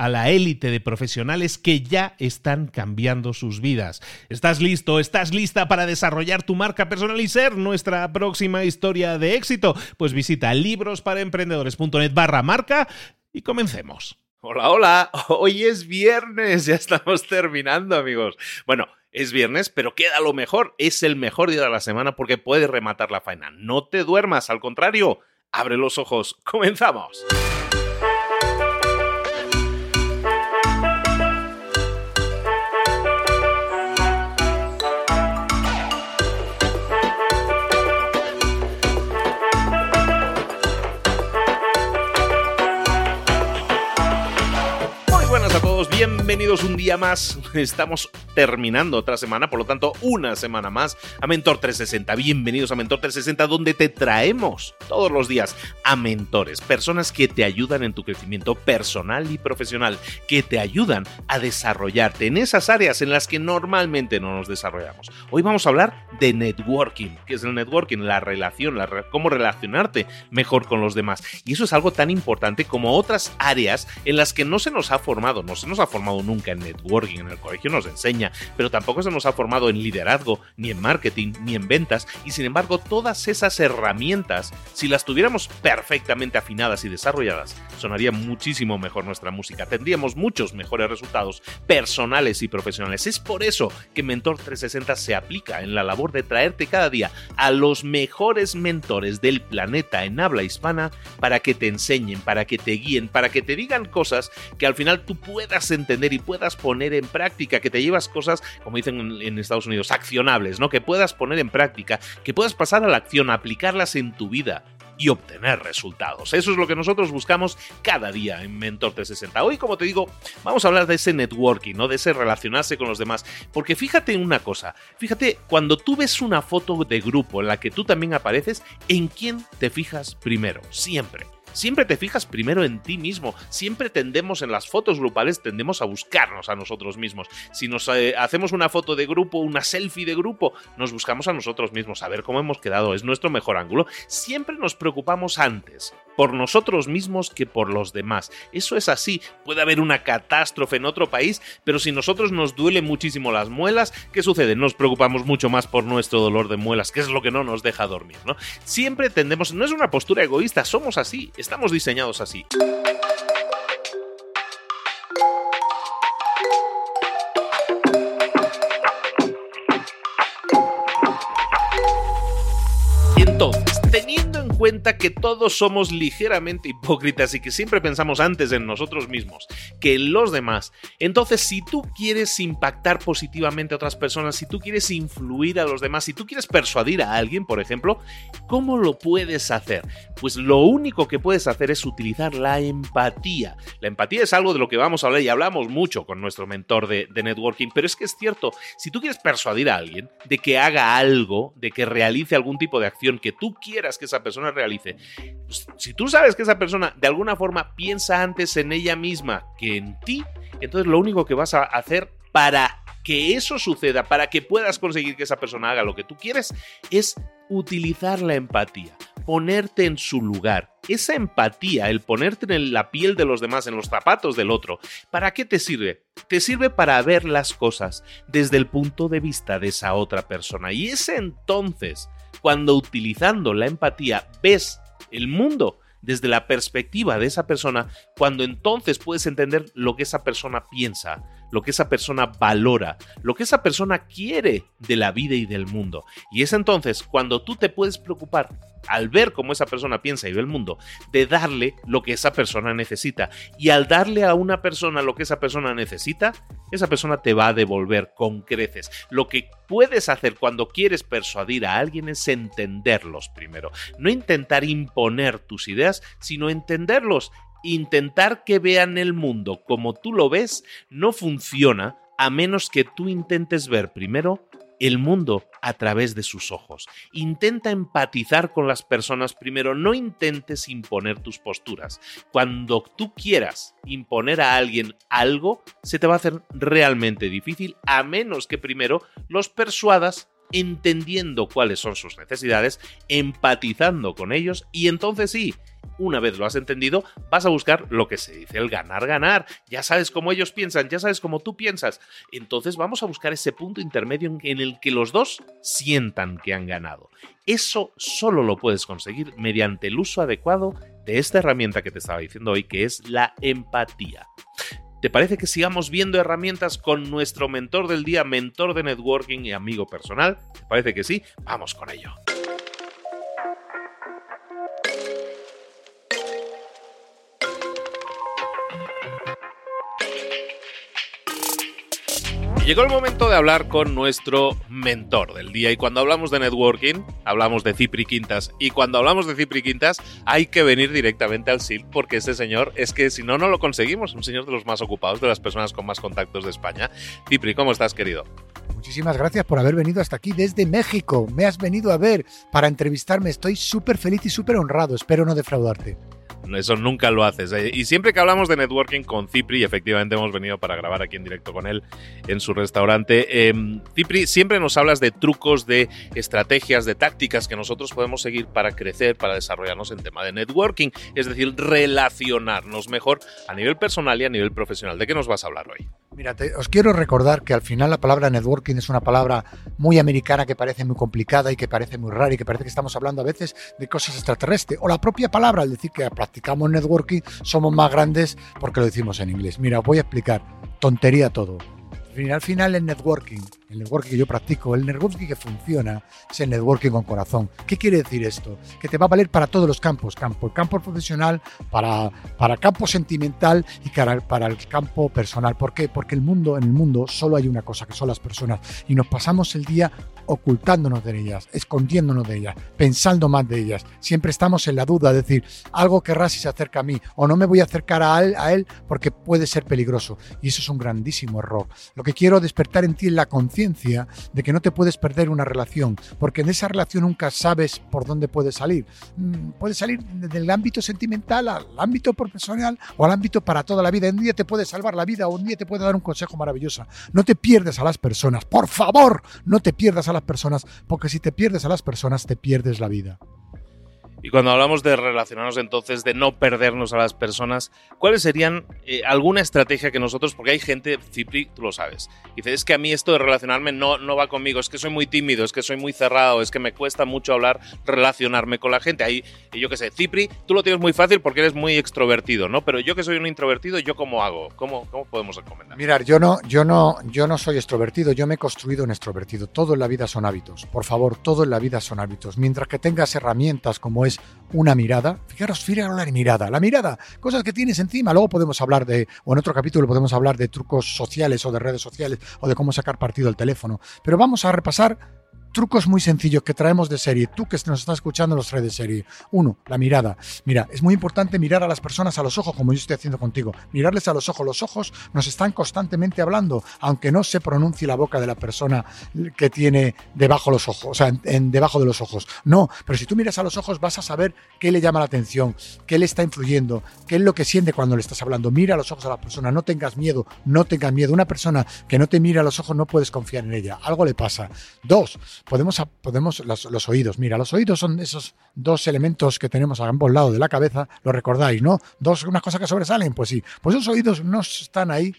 a la élite de profesionales que ya están cambiando sus vidas. ¿Estás listo? ¿Estás lista para desarrollar tu marca personal y ser nuestra próxima historia de éxito? Pues visita librosparaemprendedores.net barra marca y comencemos. Hola, hola, hoy es viernes, ya estamos terminando amigos. Bueno, es viernes, pero queda lo mejor, es el mejor día de la semana porque puedes rematar la faena. No te duermas, al contrario, abre los ojos, comenzamos. you bienvenidos un día más. Estamos terminando otra semana, por lo tanto, una semana más a Mentor 360. Bienvenidos a Mentor 360, donde te traemos todos los días a mentores, personas que te ayudan en tu crecimiento personal y profesional, que te ayudan a desarrollarte en esas áreas en las que normalmente no nos desarrollamos. Hoy vamos a hablar de networking. ¿Qué es el networking? La relación, cómo relacionarte mejor con los demás. Y eso es algo tan importante como otras áreas en las que no se nos ha formado, no se nos ha formado nunca en networking, en el colegio nos enseña, pero tampoco se nos ha formado en liderazgo, ni en marketing, ni en ventas, y sin embargo todas esas herramientas, si las tuviéramos perfectamente afinadas y desarrolladas, sonaría muchísimo mejor nuestra música, tendríamos muchos mejores resultados personales y profesionales. Es por eso que Mentor 360 se aplica en la labor de traerte cada día a los mejores mentores del planeta en habla hispana para que te enseñen, para que te guíen, para que te digan cosas que al final tú puedas entender y puedas poner en práctica, que te llevas cosas, como dicen en Estados Unidos, accionables, ¿no? Que puedas poner en práctica, que puedas pasar a la acción, aplicarlas en tu vida y obtener resultados. Eso es lo que nosotros buscamos cada día en Mentor 360. Hoy, como te digo, vamos a hablar de ese networking, ¿no? De ese relacionarse con los demás. Porque fíjate una cosa, fíjate, cuando tú ves una foto de grupo en la que tú también apareces, ¿en quién te fijas primero? Siempre Siempre te fijas primero en ti mismo. Siempre tendemos en las fotos grupales, tendemos a buscarnos a nosotros mismos. Si nos eh, hacemos una foto de grupo, una selfie de grupo, nos buscamos a nosotros mismos, a ver cómo hemos quedado, es nuestro mejor ángulo. Siempre nos preocupamos antes por nosotros mismos que por los demás. Eso es así. Puede haber una catástrofe en otro país, pero si nosotros nos duele muchísimo las muelas, ¿qué sucede? Nos preocupamos mucho más por nuestro dolor de muelas, que es lo que no nos deja dormir, ¿no? Siempre tendemos, no es una postura egoísta, somos así, estamos diseñados así. Entonces, cuenta que todos somos ligeramente hipócritas y que siempre pensamos antes en nosotros mismos que en los demás, entonces si tú quieres impactar positivamente a otras personas, si tú quieres influir a los demás, si tú quieres persuadir a alguien, por ejemplo, ¿cómo lo puedes hacer? Pues lo único que puedes hacer es utilizar la empatía. La empatía es algo de lo que vamos a hablar y hablamos mucho con nuestro mentor de, networking, pero es que es cierto, si tú quieres persuadir a alguien de que haga algo, de que realice algún tipo de acción que tú quieras que esa persona realice, pues, si tú sabes que esa persona de alguna forma piensa antes en ella misma que en ti, entonces lo único que vas a hacer para que eso suceda, para que puedas conseguir que esa persona haga lo que tú quieres, es utilizar la empatía, ponerte en su lugar. Esa empatía, el ponerte en la piel de los demás, en los zapatos del otro, ¿para qué te sirve? Te sirve para ver las cosas desde el punto de vista de esa otra persona. Y es entonces cuando utilizando la empatía ves el mundo desde la perspectiva de esa persona, cuando entonces puedes entender lo que esa persona piensa, lo que esa persona valora, lo que esa persona quiere de la vida y del mundo. Y es entonces cuando tú te puedes preocupar, al ver cómo esa persona piensa y ve el mundo, de darle lo que esa persona necesita. Y al darle a una persona lo que esa persona necesita, esa persona te va a devolver con creces. Lo que puedes hacer cuando quieres persuadir a alguien es entenderlos primero. No intentar imponer tus ideas, sino entenderlos intentar que vean el mundo como tú lo ves no funciona a menos que tú intentes ver primero el mundo a través de sus ojos. Intenta empatizar con las personas primero, no intentes imponer tus posturas. Cuando tú quieras imponer a alguien algo, se te va a hacer realmente difícil a menos que primero los persuadas entendiendo cuáles son sus necesidades, empatizando con ellos y entonces sí, una vez lo has entendido, vas a buscar lo que se dice el ganar, ganar. Ya sabes cómo ellos piensan, ya sabes cómo tú piensas. Entonces vamos a buscar ese punto intermedio en el que los dos sientan que han ganado. Eso solo lo puedes conseguir mediante el uso adecuado de esta herramienta que te estaba diciendo hoy, que es la empatía. ¿Te parece que sigamos viendo herramientas con nuestro mentor del día, mentor de networking y amigo personal? ¿Te parece que sí? Vamos con ello. Llegó el momento de hablar con nuestro mentor del día y cuando hablamos de networking, hablamos de Cipri Quintas y cuando hablamos de Cipri Quintas hay que venir directamente al SIL porque este señor es que si no, no lo conseguimos, un señor de los más ocupados, de las personas con más contactos de España. Cipri, ¿cómo estás querido? Muchísimas gracias por haber venido hasta aquí desde México. Me has venido a ver para entrevistarme. Estoy súper feliz y súper honrado. Espero no defraudarte. Eso nunca lo haces. ¿eh? Y siempre que hablamos de networking con Cipri, efectivamente hemos venido para grabar aquí en directo con él en su restaurante. Eh, Cipri, siempre nos hablas de trucos, de estrategias, de tácticas que nosotros podemos seguir para crecer, para desarrollarnos en tema de networking, es decir, relacionarnos mejor a nivel personal y a nivel profesional. ¿De qué nos vas a hablar hoy? Mira, os quiero recordar que al final la palabra networking es una palabra muy americana que parece muy complicada y que parece muy rara y que parece que estamos hablando a veces de cosas extraterrestres. O la propia palabra, al decir que practicamos networking, somos más grandes porque lo decimos en inglés. Mira, os voy a explicar. Tontería todo. Al final el networking el networking que yo practico, el networking que funciona, es el networking con corazón. ¿Qué quiere decir esto? Que te va a valer para todos los campos, campo, el campo profesional, para, para campo sentimental y para, para el campo personal. ¿Por qué? Porque el mundo, en el mundo solo hay una cosa, que son las personas. Y nos pasamos el día ocultándonos de ellas, escondiéndonos de ellas, pensando más de ellas. Siempre estamos en la duda, es decir, algo querrá si se acerca a mí o no me voy a acercar a él, a él porque puede ser peligroso. Y eso es un grandísimo error. Lo que quiero despertar en ti es la conciencia de que no te puedes perder una relación, porque en esa relación nunca sabes por dónde puedes salir. Mm, puedes salir del ámbito sentimental al ámbito profesional o al ámbito para toda la vida. Un día te puede salvar la vida o un día te puede dar un consejo maravilloso. No te pierdes a las personas, por favor, no te pierdas a las personas, porque si te pierdes a las personas te pierdes la vida. Y cuando hablamos de relacionarnos entonces, de no perdernos a las personas, ¿cuáles serían eh, alguna estrategia que nosotros, porque hay gente, Cipri, tú lo sabes, dice, es que a mí esto de relacionarme no, no va conmigo, es que soy muy tímido, es que soy muy cerrado, es que me cuesta mucho hablar, relacionarme con la gente. Ahí, yo qué sé, Cipri, tú lo tienes muy fácil porque eres muy extrovertido, ¿no? Pero yo que soy un introvertido, ¿yo cómo hago? ¿Cómo, cómo podemos recomendar? Mirar, yo no, yo, no, yo no soy extrovertido, yo me he construido un extrovertido. Todo en la vida son hábitos. Por favor, todo en la vida son hábitos. Mientras que tengas herramientas como es una mirada. Fijaros, fijaros la mirada. La mirada, cosas que tienes encima. Luego podemos hablar de, o en otro capítulo podemos hablar de trucos sociales o de redes sociales o de cómo sacar partido al teléfono. Pero vamos a repasar trucos muy sencillos que traemos de serie. Tú que nos estás escuchando los tres de serie. Uno, la mirada. Mira, es muy importante mirar a las personas a los ojos, como yo estoy haciendo contigo. Mirarles a los ojos. Los ojos nos están constantemente hablando, aunque no se pronuncie la boca de la persona que tiene debajo los ojos, o sea, debajo de los ojos. No, pero si tú miras a los ojos vas a saber qué le llama la atención, qué le está influyendo, qué es lo que siente cuando le estás hablando. Mira a los ojos a la persona, no tengas miedo, no tengas miedo. Una persona que no te mira a los ojos no puedes confiar en ella. Algo le pasa. Dos, podemos, podemos los, oídos. Mira, los oídos son esos dos elementos que tenemos a ambos lados de la cabeza, lo recordáis, ¿no? Dos, unas cosas que sobresalen, pues sí. Pues esos oídos no están ahí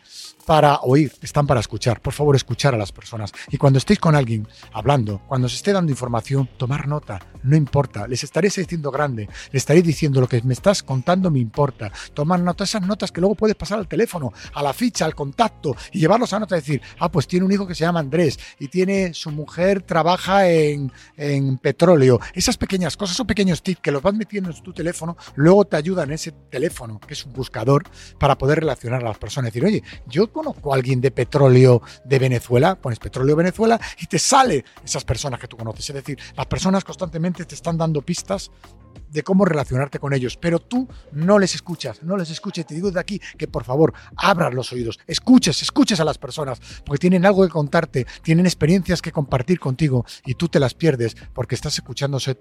para oír, están para escuchar. Por favor, escuchar a las personas. Y cuando estéis con alguien hablando, cuando se esté dando información, tomar nota, no importa. Les estaréis diciendo grande, les estaréis diciendo lo que me estás contando me importa. Tomar nota, esas notas que luego puedes pasar al teléfono, a la ficha, al contacto y llevarlos a nota y decir, ah, pues tiene un hijo que se llama Andrés y tiene su mujer trabaja en, en petróleo. Esas pequeñas cosas, esos pequeños tips que los vas metiendo en tu teléfono, luego te ayudan en ese teléfono, que es un buscador, para poder relacionar a las personas. Decir, oye, yo conozco a alguien de petróleo de Venezuela, pones petróleo Venezuela y te sale esas personas que tú conoces. Es decir, las personas constantemente te están dando pistas de cómo relacionarte con ellos, pero tú no les escuchas, no les escuchas. Te digo desde aquí que por favor abras los oídos, escuches, escuches a las personas, porque tienen algo que contarte, tienen experiencias que compartir contigo y tú te las pierdes porque estás escuchándose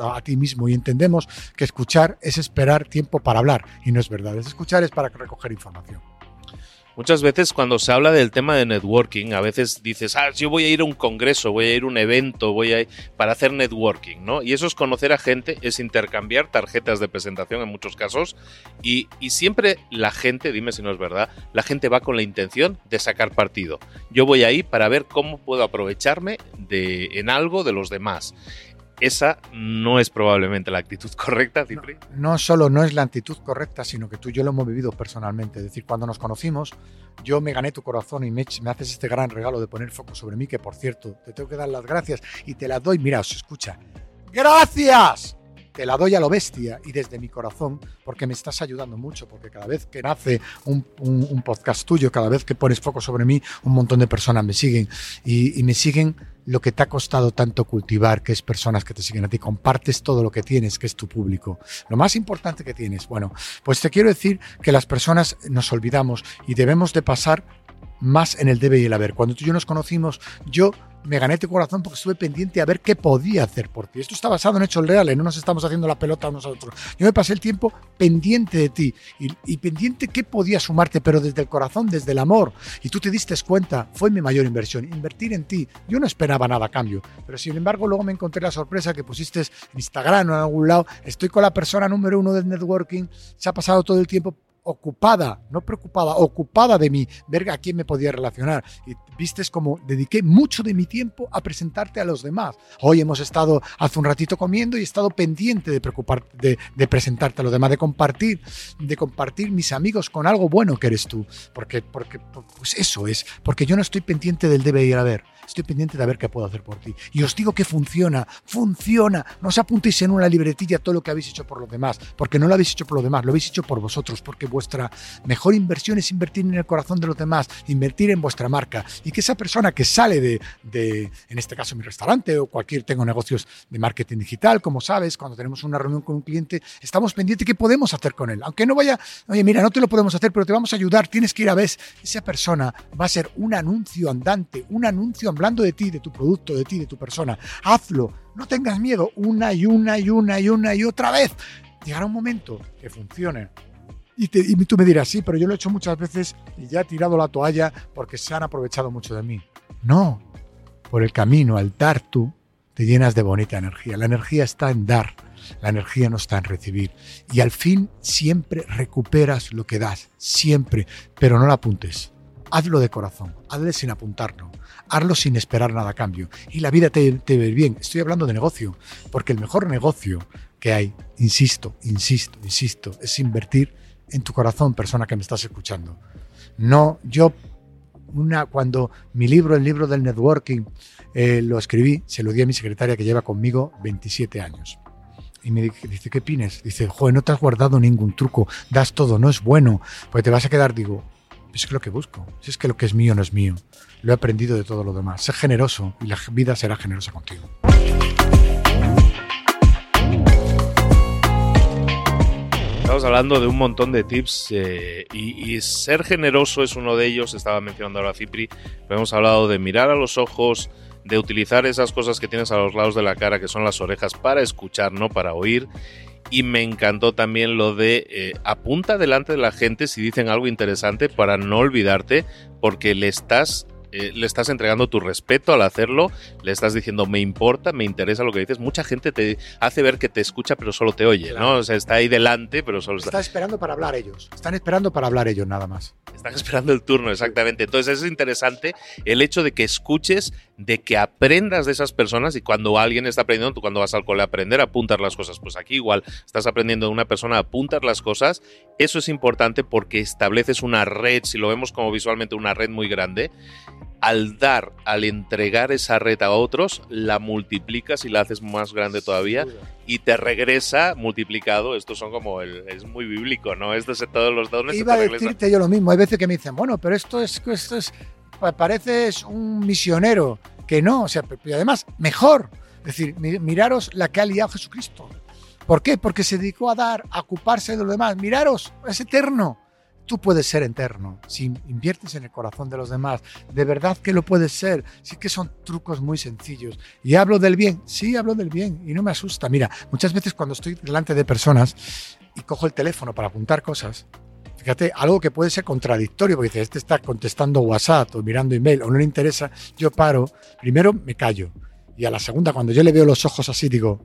a ti mismo y entendemos que escuchar es esperar tiempo para hablar y no es verdad, es escuchar es para recoger información. Muchas veces cuando se habla del tema de networking, a veces dices, ah, yo voy a ir a un congreso, voy a ir a un evento, voy a ir para hacer networking, ¿no? Y eso es conocer a gente, es intercambiar tarjetas de presentación en muchos casos y, y siempre la gente, dime si no es verdad, la gente va con la intención de sacar partido. Yo voy ahí para ver cómo puedo aprovecharme de, en algo de los demás esa no es probablemente la actitud correcta, Cipri. No, solo no es la actitud correcta, sino que tú y yo lo hemos vivido personalmente. Es decir, cuando nos conocimos, yo me gané tu corazón y me, me, haces este gran regalo de poner foco sobre mí, que por cierto, te tengo que dar las gracias y te las doy. Mira, os escucha. ¡Gracias! Te la doy a lo bestia y desde mi corazón, porque me estás ayudando mucho, porque cada vez que nace un, podcast tuyo, cada vez que pones foco sobre mí, un montón de personas me siguen y, y me siguen lo que te ha costado tanto cultivar, que es personas que te siguen a ti, compartes todo lo que tienes, que es tu público. Lo más importante que tienes. Bueno, pues te quiero decir que las personas nos olvidamos y debemos de pasar más en el debe y el haber. Cuando tú y yo nos conocimos, yo me gané tu corazón porque estuve pendiente a ver qué podía hacer por ti. Esto está basado en hechos reales, no nos estamos haciendo la pelota unos a otros. Yo me pasé el tiempo pendiente de ti y, pendiente qué podía sumarte, pero desde el corazón, desde el amor. Y tú te diste cuenta, fue mi mayor inversión, invertir en ti. Yo no esperaba nada a cambio, pero sin embargo luego me encontré la sorpresa que pusiste en Instagram o en algún lado, estoy con la persona número uno del networking, se ha pasado todo el tiempo ocupada, no preocupada, ocupada de mí, ver a quién me podía relacionar. Y vistes como dediqué mucho de mi tiempo a presentarte a los demás. Hoy hemos estado hace un ratito comiendo y he estado pendiente de preocupar, de, presentarte a los demás, de compartir, de compartir mis amigos con algo bueno que eres tú. Porque, porque, pues eso es, porque yo no estoy pendiente del debe ir a ver estoy pendiente de ver qué puedo hacer por ti. Y os digo que funciona, funciona. No os apuntéis en una libretilla todo lo que habéis hecho por los demás, porque no lo habéis hecho por los demás, lo habéis hecho por vosotros, porque vuestra mejor inversión es invertir en el corazón de los demás, invertir en vuestra marca. Y que esa persona que sale de, en este caso mi restaurante o cualquier, tengo negocios de marketing digital, como sabes, cuando tenemos una reunión con un cliente, estamos pendientes de qué podemos hacer con él. Aunque no vaya, oye, mira, no te lo podemos hacer, pero te vamos a ayudar, tienes que ir a ver. Esa persona va a ser un anuncio andante, un anuncio hablando de ti, de tu producto, de ti, de tu persona. Hazlo, no tengas miedo, una y una y una y una y otra vez. Llegará un momento que funcione. Y, tú me dirás, sí, pero yo lo he hecho muchas veces y ya he tirado la toalla porque se han aprovechado mucho de mí. No, por el camino al dar tú te llenas de bonita energía. La energía está en dar, la energía no está en recibir. Y al fin siempre recuperas lo que das, siempre, pero no la apuntes. Hazlo de corazón, hazlo sin apuntarlo hazlo sin esperar nada a cambio. Y la vida te, te ve bien. Estoy hablando de negocio, porque el mejor negocio que hay, insisto, insisto, insisto, es invertir en tu corazón, persona que me estás escuchando. No, yo, una, cuando mi libro, el libro del networking, eh, lo escribí, se lo di a mi secretaria que lleva conmigo 27 años. Y me dice, ¿qué pines? Dice, joder, no te has guardado ningún truco, das todo, no es bueno, pues te vas a quedar, digo, es que lo que busco, si es que lo que es mío no es mío, lo he aprendido de todo lo demás, sé generoso y la vida será generosa contigo. Estamos hablando de un montón de tips eh, y, y, ser generoso es uno de ellos. Estaba mencionando ahora Cipri, pero hemos hablado de mirar a los ojos, de utilizar esas cosas que tienes a los lados de la cara, que son las orejas, para escuchar, no para oír. Y me encantó también lo de eh, apunta delante de la gente si dicen algo interesante para no olvidarte, porque le estás eh, le estás entregando tu respeto al hacerlo, le estás diciendo me importa, me interesa lo que dices. Mucha gente te hace ver que te escucha pero solo te oye, ¿no? O sea, está ahí delante pero solo está... Está esperando para hablar ellos. Están esperando para hablar ellos nada más. Están esperando el turno, exactamente. Entonces es interesante el hecho de que escuches, de que aprendas de esas personas y cuando alguien está aprendiendo, tú cuando vas al cole a aprender, apuntar las cosas. Pues aquí igual estás aprendiendo de una persona a apuntar las cosas. Eso es importante porque estableces una red, si lo vemos como visualmente una red muy grande, al dar, al entregar esa red a otros, la multiplicas y la haces más grande todavía y te regresa multiplicado. Estos son como el, es muy bíblico, ¿no? Esto es todos los dones. Iba a decirte yo lo mismo. Hay veces que me dicen, bueno, pero esto es, esto es, pareces un misionero. Que no, o sea, y además, mejor. Es decir, miraros la que ha liado Jesucristo. ¿Por qué? Porque se dedicó a dar, a ocuparse de los demás. Miraros, es eterno tú puedes ser eterno si inviertes en el corazón de los demás. De verdad que lo puedes ser. Sí que son trucos muy sencillos. Y hablo del bien. Sí, hablo del bien. Y no me asusta. Mira, muchas veces cuando estoy delante de personas y cojo el teléfono para apuntar cosas, fíjate, algo que puede ser contradictorio, porque dices, este está contestando WhatsApp o mirando email o no le interesa, yo paro, primero me callo. Y a la segunda, cuando yo le veo los ojos así, digo,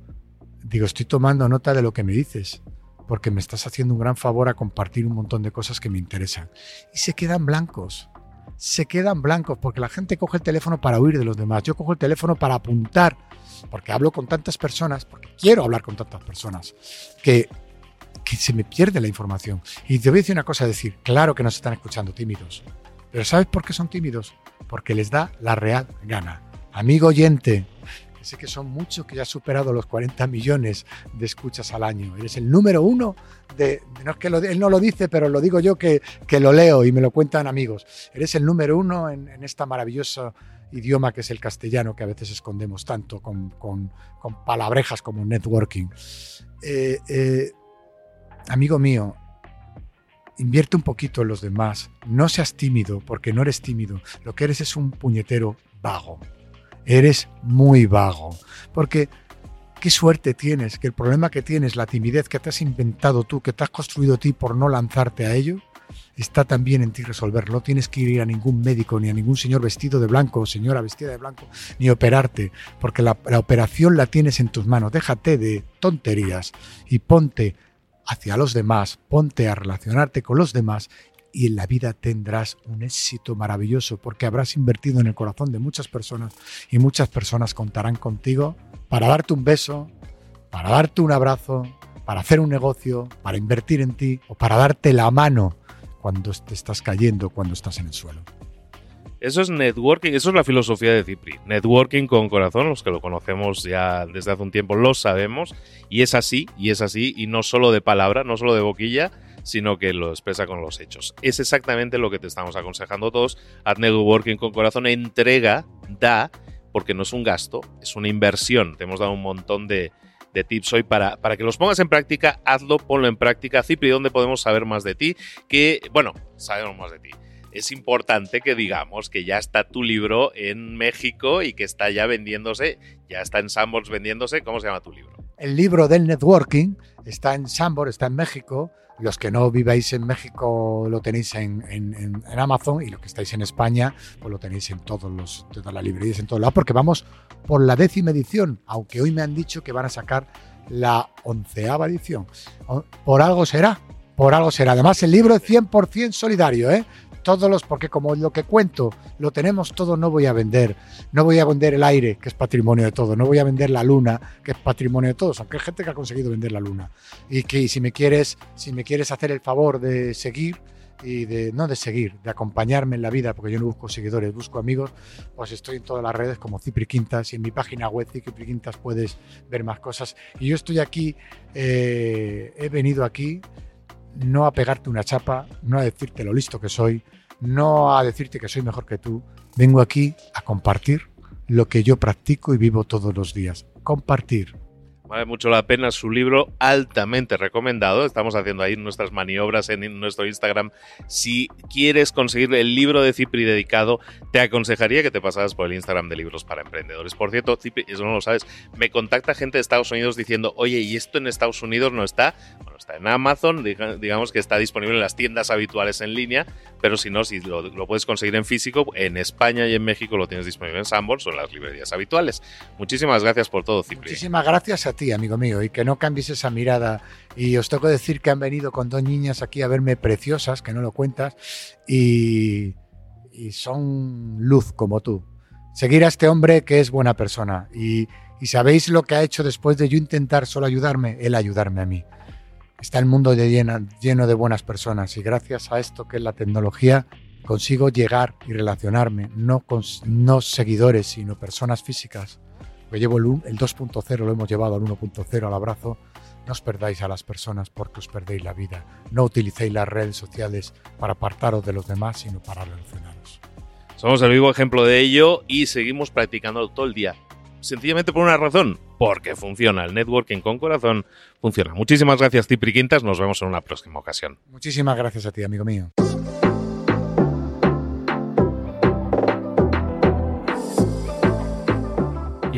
digo, estoy tomando nota de lo que me dices porque me estás haciendo un gran favor a compartir un montón de cosas que me interesan. Y se quedan blancos. Se quedan blancos porque la gente coge el teléfono para huir de los demás. Yo cojo el teléfono para apuntar, porque hablo con tantas personas, porque quiero hablar con tantas personas, que, que se me pierde la información. Y te voy a decir una cosa, decir, claro que nos están escuchando tímidos. Pero ¿sabes por qué son tímidos? Porque les da la real gana. Amigo oyente, sé que son muchos, que ya has superado los 40 millones de escuchas al año. Eres el número uno de, no es que él no lo dice, pero lo digo yo que, que, lo leo y me lo cuentan amigos. Eres el número uno en, en esta maravillosa idioma que es el castellano, que a veces escondemos tanto con palabrejas como networking. Eh, eh, amigo mío, invierte un poquito en los demás. No seas tímido, porque no eres tímido. Lo que eres es un puñetero vago eres muy vago. Porque qué suerte tienes, que el problema que tienes, la timidez que te has inventado tú, que te has construido ti por no lanzarte a ello, está también en ti resolverlo. No tienes que ir a ningún médico, ni a ningún señor vestido de blanco o señora vestida de blanco, ni operarte, porque la operación la tienes en tus manos. Déjate de tonterías y ponte hacia los demás, ponte a relacionarte con los demás y en la vida tendrás un éxito maravilloso porque habrás invertido en el corazón de muchas personas y muchas personas contarán contigo para darte un beso, para darte un abrazo, para hacer un negocio, para invertir en ti o para darte la mano cuando te estás cayendo, cuando estás en el suelo. Eso es networking, eso es la filosofía de Cipri. Networking con corazón, los que lo conocemos ya desde hace un tiempo lo sabemos, y es así, y es así, y no solo de palabra, no solo de boquilla, sino que lo expresa con los hechos. Es exactamente lo que te estamos aconsejando todos. Haz networking con corazón, entrega, da, porque no es un gasto, es una inversión. Te hemos dado un montón de, tips hoy para, para que los pongas en práctica, hazlo, ponlo en práctica. Cipri, ¿dónde podemos saber más de ti? Que, bueno, sabemos más de ti es importante que digamos que ya está tu libro en México y que está ya vendiéndose, ya está en Sambors vendiéndose. ¿Cómo se llama tu libro? El libro del networking está en Sambor, está en México. Los que no viváis en México lo tenéis en, Amazon y los que estáis en España pues lo tenéis en todos los, todas las librerías, en todos lados, porque vamos por la décima edición, aunque hoy me han dicho que van a sacar la onceava edición. Por algo será, por algo será. Además, el libro es 100% solidario, ¿eh? Todos los, porque como lo que cuento lo tenemos todo, no voy a vender. No voy a vender el aire, que es patrimonio de todos. No voy a vender la luna, que es patrimonio de todos. Aunque hay gente que ha conseguido vender la luna. Y que si me quieres, si me quieres hacer el favor de seguir, y de no de seguir, de acompañarme en la vida, porque yo no busco seguidores, busco amigos, pues estoy en todas las redes como Cipri Quintas y en mi página web Cipri Quintas puedes ver más cosas. Y yo estoy aquí, eh, he venido aquí no a pegarte una chapa, no a decirte lo listo que soy, no a decirte que soy mejor que tú. Vengo aquí a compartir lo que yo practico y vivo todos los días. Compartir. Vale mucho la pena su libro, altamente recomendado. Estamos haciendo ahí nuestras maniobras en nuestro Instagram. Si quieres conseguir el libro de Cipri dedicado, te aconsejaría que te pasaras por el Instagram de Libros para Emprendedores. Por cierto, Cipri, eso no lo sabes, me contacta gente de Estados Unidos diciendo, oye, ¿y esto en Estados Unidos no está? Bueno, está en Amazon, digamos que está disponible en las tiendas habituales en línea, pero si no, si lo, puedes conseguir en físico, en España y en México lo tienes disponible en Sanborns o en las librerías habituales. Muchísimas gracias por todo, Cipri. Muchísimas gracias a ti, amigo mío, y que no cambies esa mirada. Y os tengo decir que han venido con dos niñas aquí a verme preciosas, que no lo cuentas, y, y son luz como tú. Seguir a este hombre que es buena persona. Y, y sabéis lo que ha hecho después de yo intentar solo ayudarme, él ayudarme a mí. Está el mundo de lleno de buenas personas y gracias a esto que es la tecnología consigo llegar y relacionarme, no con no seguidores, sino personas físicas que llevo el, el 2.0, lo hemos llevado al 1.0 al abrazo. No os perdáis a las personas porque os perdéis la vida. No utilicéis las redes sociales para apartaros de los demás, sino para relacionaros. Somos el vivo ejemplo de ello y seguimos practicándolo todo el día. Sencillamente por una razón, porque funciona. El networking con corazón funciona. Muchísimas gracias, Cipri Quintas. Nos vemos en una próxima ocasión. Muchísimas gracias a ti, amigo mío.